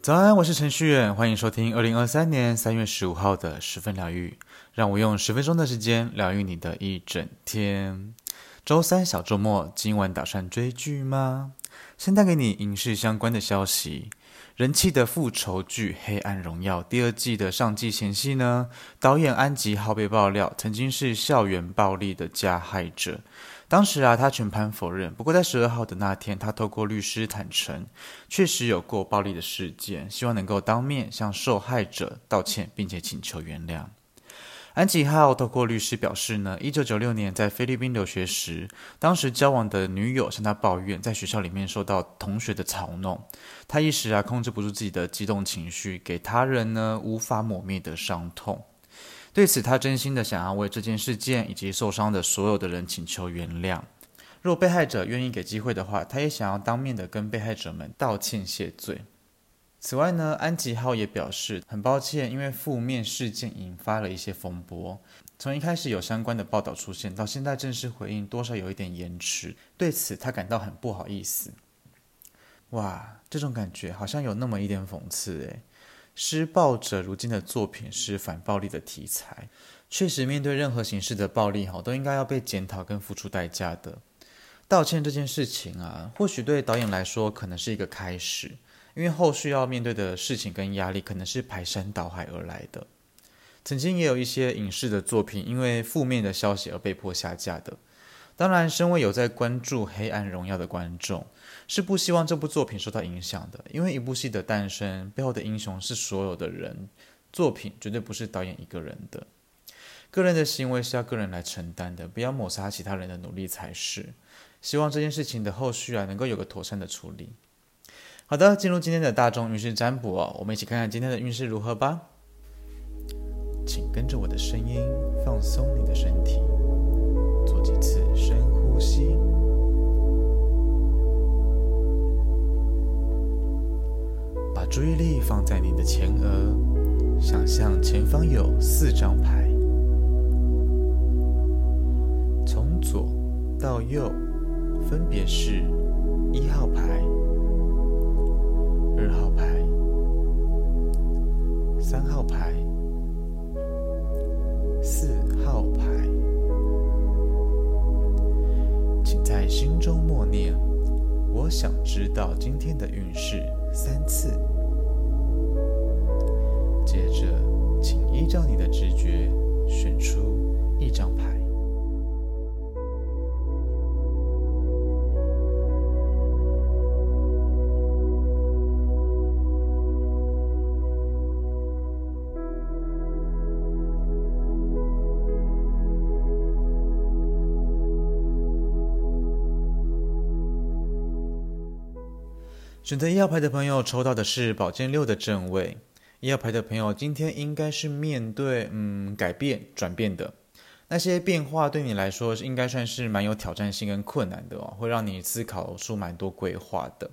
早安，我是程序员，欢迎收听二零二三年三月十五号的十分疗愈。让我用十分钟的时间疗愈你的一整天。周三小周末，今晚打算追剧吗？先带给你影视相关的消息。人气的复仇剧《黑暗荣耀》第二季的上季前戏呢，导演安吉浩被爆料曾经是校园暴力的加害者。当时啊，他全盘否认。不过在十二号的那天，他透过律师坦诚，确实有过暴力的事件，希望能够当面向受害者道歉，并且请求原谅。安吉浩透过律师表示呢，一九九六年在菲律宾留学时，当时交往的女友向他抱怨，在学校里面受到同学的嘲弄，他一时啊控制不住自己的激动情绪，给他人呢无法抹灭的伤痛。对此，他真心的想要为这件事件以及受伤的所有的人请求原谅。若被害者愿意给机会的话，他也想要当面的跟被害者们道歉谢罪。此外呢，安吉浩也表示很抱歉，因为负面事件引发了一些风波。从一开始有相关的报道出现，到现在正式回应，多少有一点延迟。对此，他感到很不好意思。哇，这种感觉好像有那么一点讽刺诶。施暴者如今的作品是反暴力的题材，确实面对任何形式的暴力，哈，都应该要被检讨跟付出代价的。道歉这件事情啊，或许对导演来说可能是一个开始，因为后续要面对的事情跟压力可能是排山倒海而来的。曾经也有一些影视的作品因为负面的消息而被迫下架的。当然，身为有在关注《黑暗荣耀》的观众，是不希望这部作品受到影响的。因为一部戏的诞生背后的英雄是所有的人，作品绝对不是导演一个人的。个人的行为是要个人来承担的，不要抹杀其他人的努力才是。希望这件事情的后续啊，能够有个妥善的处理。好的，进入今天的大众运势占卜哦，我们一起看看今天的运势如何吧。请跟着我的声音，放松你的身体。呼吸，把注意力放在你的前额，想象前方有四张牌，从左到右，分别是一号牌、二号牌、三号牌、在心中默念：“我想知道今天的运势三次。”接着，请依照你的直觉选出一张牌。选择一号牌的朋友抽到的是宝剑六的正位。一号牌的朋友今天应该是面对嗯改变转变的那些变化，对你来说应该算是蛮有挑战性跟困难的哦，会让你思考出蛮多规划的。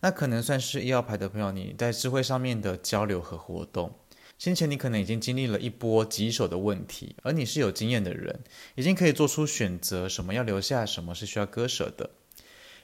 那可能算是一号牌的朋友你在智慧上面的交流和活动。先前你可能已经经历了一波棘手的问题，而你是有经验的人，已经可以做出选择，什么要留下，什么是需要割舍的。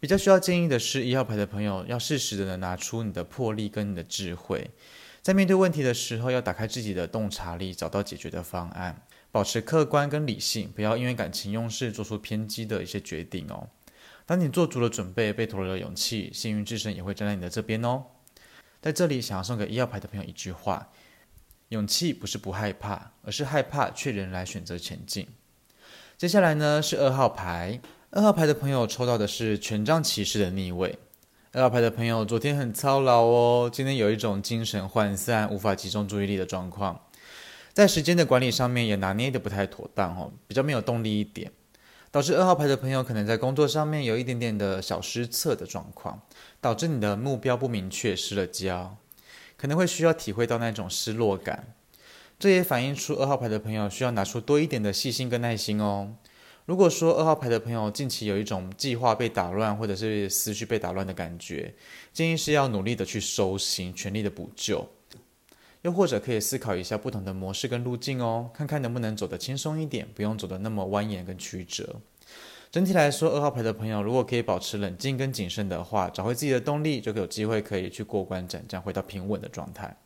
比较需要建议的是，一号牌的朋友要适时的拿出你的魄力跟你的智慧，在面对问题的时候，要打开自己的洞察力，找到解决的方案，保持客观跟理性，不要因为感情用事做出偏激的一些决定哦。当你做足了准备，备妥了勇气，幸运之神也会站在你的这边哦。在这里，想要送给一号牌的朋友一句话：勇气不是不害怕，而是害怕却仍然选择前进。接下来呢，是二号牌。二号牌的朋友抽到的是权杖骑士的逆位。二号牌的朋友昨天很操劳哦，今天有一种精神涣散、无法集中注意力的状况，在时间的管理上面也拿捏得不太妥当哦，比较没有动力一点，导致二号牌的朋友可能在工作上面有一点点的小失策的状况，导致你的目标不明确，失了焦，可能会需要体会到那种失落感。这也反映出二号牌的朋友需要拿出多一点的细心跟耐心哦。如果说二号牌的朋友近期有一种计划被打乱，或者是思绪被打乱的感觉，建议是要努力的去收心，全力的补救，又或者可以思考一下不同的模式跟路径哦，看看能不能走得轻松一点，不用走得那么蜿蜒跟曲折。整体来说，二号牌的朋友如果可以保持冷静跟谨慎的话，找回自己的动力，就有机会可以去过关斩将，回到平稳的状态。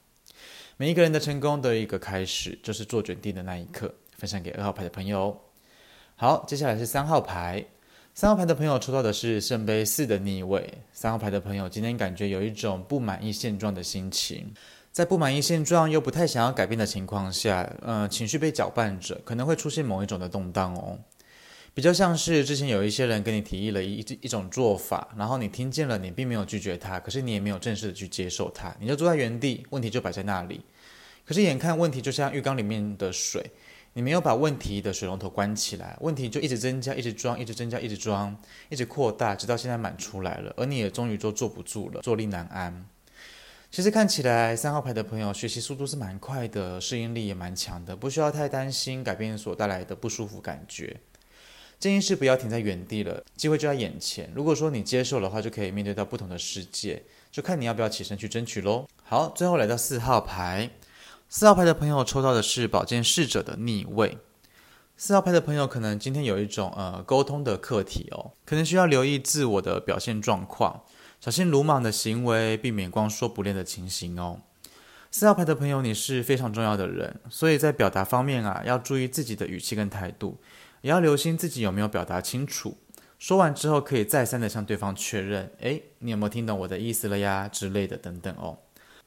每一个人的成功都有一个开始，就是做决定的那一刻。分享给二号牌的朋友。好，接下来是三号牌。三号牌的朋友抽到的是圣杯四的逆位。三号牌的朋友今天感觉有一种不满意现状的心情，在不满意现状又不太想要改变的情况下，呃，情绪被搅拌着，可能会出现某一种的动荡哦。比较像是之前有一些人跟你提议了一一种做法，然后你听见了，你并没有拒绝他，可是你也没有正式的去接受他，你就坐在原地，问题就摆在那里。可是眼看问题就像浴缸里面的水。你没有把问题的水龙头关起来，问题就一直增加，一直装，一直增加，一直装，一直扩大，直到现在满出来了，而你也终于都坐不住了，坐立难安。其实看起来三号牌的朋友学习速度是蛮快的，适应力也蛮强的，不需要太担心改变所带来的不舒服感觉。建议是不要停在原地了，机会就在眼前。如果说你接受的话，就可以面对到不同的世界，就看你要不要起身去争取喽。好，最后来到四号牌。四号牌的朋友抽到的是宝剑侍者的逆位。四号牌的朋友可能今天有一种呃沟通的课题哦，可能需要留意自我的表现状况，小心鲁莽的行为，避免光说不练的情形哦。四号牌的朋友，你是非常重要的人，所以在表达方面啊，要注意自己的语气跟态度，也要留心自己有没有表达清楚。说完之后，可以再三的向对方确认，诶，你有没有听懂我的意思了呀？之类的等等哦。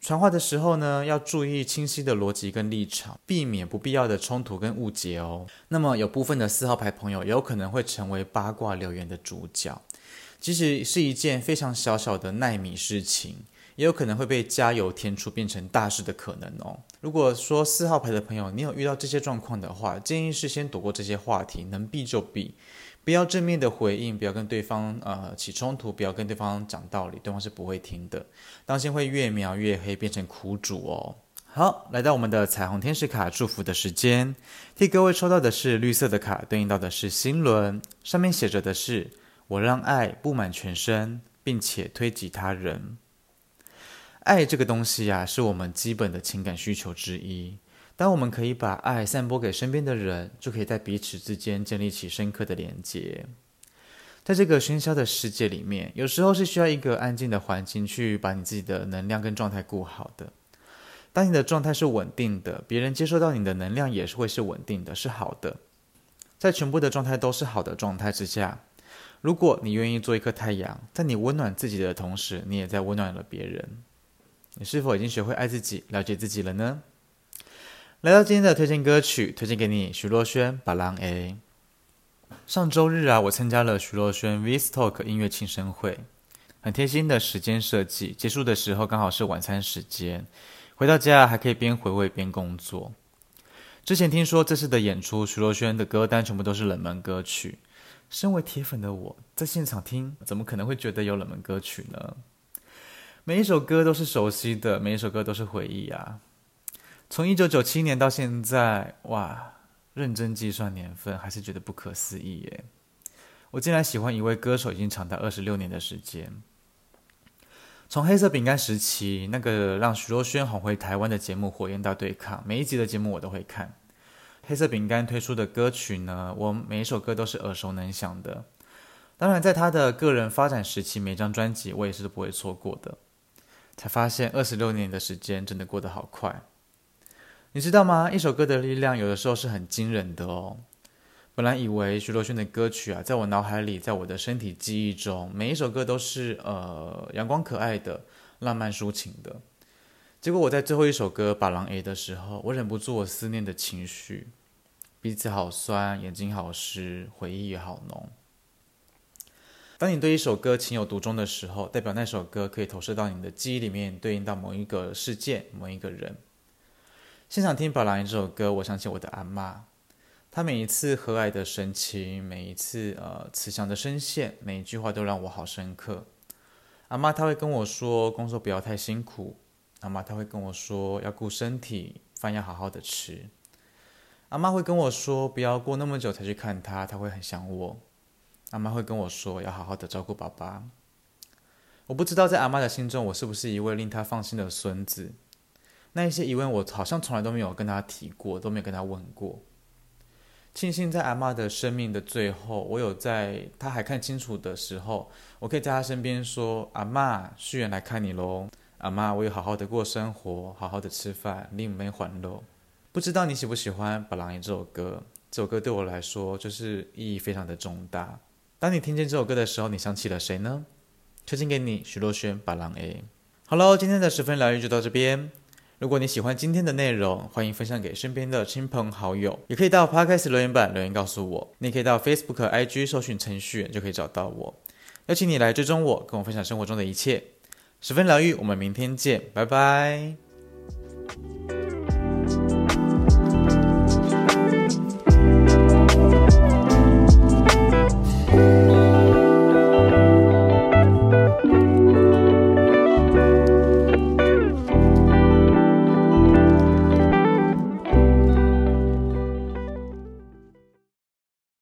传话的时候呢，要注意清晰的逻辑跟立场，避免不必要的冲突跟误解哦。那么有部分的四号牌朋友也有可能会成为八卦留言的主角，即使是一件非常小小的奈米事情，也有可能会被加油添醋变成大事的可能哦。如果说四号牌的朋友你有遇到这些状况的话，建议是先躲过这些话题，能避就避。不要正面的回应，不要跟对方呃起冲突，不要跟对方讲道理，对方是不会听的。当心会越描越黑，变成苦主哦。好，来到我们的彩虹天使卡祝福的时间，替各位抽到的是绿色的卡，对应到的是心轮，上面写着的是“我让爱布满全身，并且推及他人”。爱这个东西呀、啊，是我们基本的情感需求之一。当我们可以把爱散播给身边的人，就可以在彼此之间建立起深刻的连接。在这个喧嚣的世界里面，有时候是需要一个安静的环境去把你自己的能量跟状态顾好的。当你的状态是稳定的，别人接收到你的能量也是会是稳定的，是好的。在全部的状态都是好的状态之下，如果你愿意做一颗太阳，在你温暖自己的同时，你也在温暖了别人。你是否已经学会爱自己、了解自己了呢？来到今天的推荐歌曲，推荐给你徐若瑄《别人的》。上周日啊，我参加了徐若瑄 V's Talk 音乐庆生会，很贴心的时间设计，结束的时候刚好是晚餐时间，回到家还可以边回味边工作。之前听说这次的演出，徐若瑄的歌单全部都是冷门歌曲，身为铁粉的我在现场听，怎么可能会觉得有冷门歌曲呢？每一首歌都是熟悉的，每一首歌都是回忆啊。从一九九七年到现在，哇，认真计算年份，还是觉得不可思议耶！我竟然喜欢一位歌手已经长达二十六年的时间。从黑色饼干时期，那个让徐若瑄红回台湾的节目《火焰大对抗》，每一集的节目我都会看。黑色饼干推出的歌曲呢，我每一首歌都是耳熟能详的。当然，在他的个人发展时期，每张专辑我也是不会错过的。才发现二十六年的时间真的过得好快。你知道吗？一首歌的力量有的时候是很惊人的哦。本来以为徐若瑄的歌曲啊，在我脑海里，在我的身体记忆中，每一首歌都是呃阳光可爱的、浪漫抒情的。结果我在最后一首歌《把狼 A》的时候，我忍不住我思念的情绪，鼻子好酸，眼睛好湿，回忆也好浓。当你对一首歌情有独钟的时候，代表那首歌可以投射到你的记忆里面，对应到某一个事件、某一个人。现场听《宝蓝》这首歌，我想起我的阿嬷，她每一次和蔼的神情，每一次呃慈祥的声线，每一句话都让我好深刻。阿嬷她会跟我说，工作不要太辛苦。阿嬷她会跟我说，要顾身体，饭要好好的吃。阿嬷会跟我说，不要过那么久才去看她，她会很想我。阿嬷会跟我说，要好好的照顾爸爸。我不知道在阿妈的心中，我是不是一位令她放心的孙子。那一些疑问，我好像从来都没有跟他提过，都没有跟他问过。庆幸在阿嬷的生命的最后，我有在她还看清楚的时候，我可以在她身边说：“阿嬷，续缘来看你喽。”阿嬷，我有好好的过生活，好好的吃饭，你没还喽。不知道你喜不喜欢《别人的》这首歌？这首歌对我来说就是意义非常的重大。当你听见这首歌的时候，你想起了谁呢？推荐给你徐若瑄《别人的》。好喽，今天的十分疗愈就到这边。如果你喜欢今天的内容，欢迎分享给身边的亲朋好友，也可以到 Podcast 留言板留言告诉我。你也可以到 Facebook、IG 搜寻程序员就可以找到我。邀请你来追踪我，跟我分享生活中的一切。十分疗愈，我们明天见，拜拜。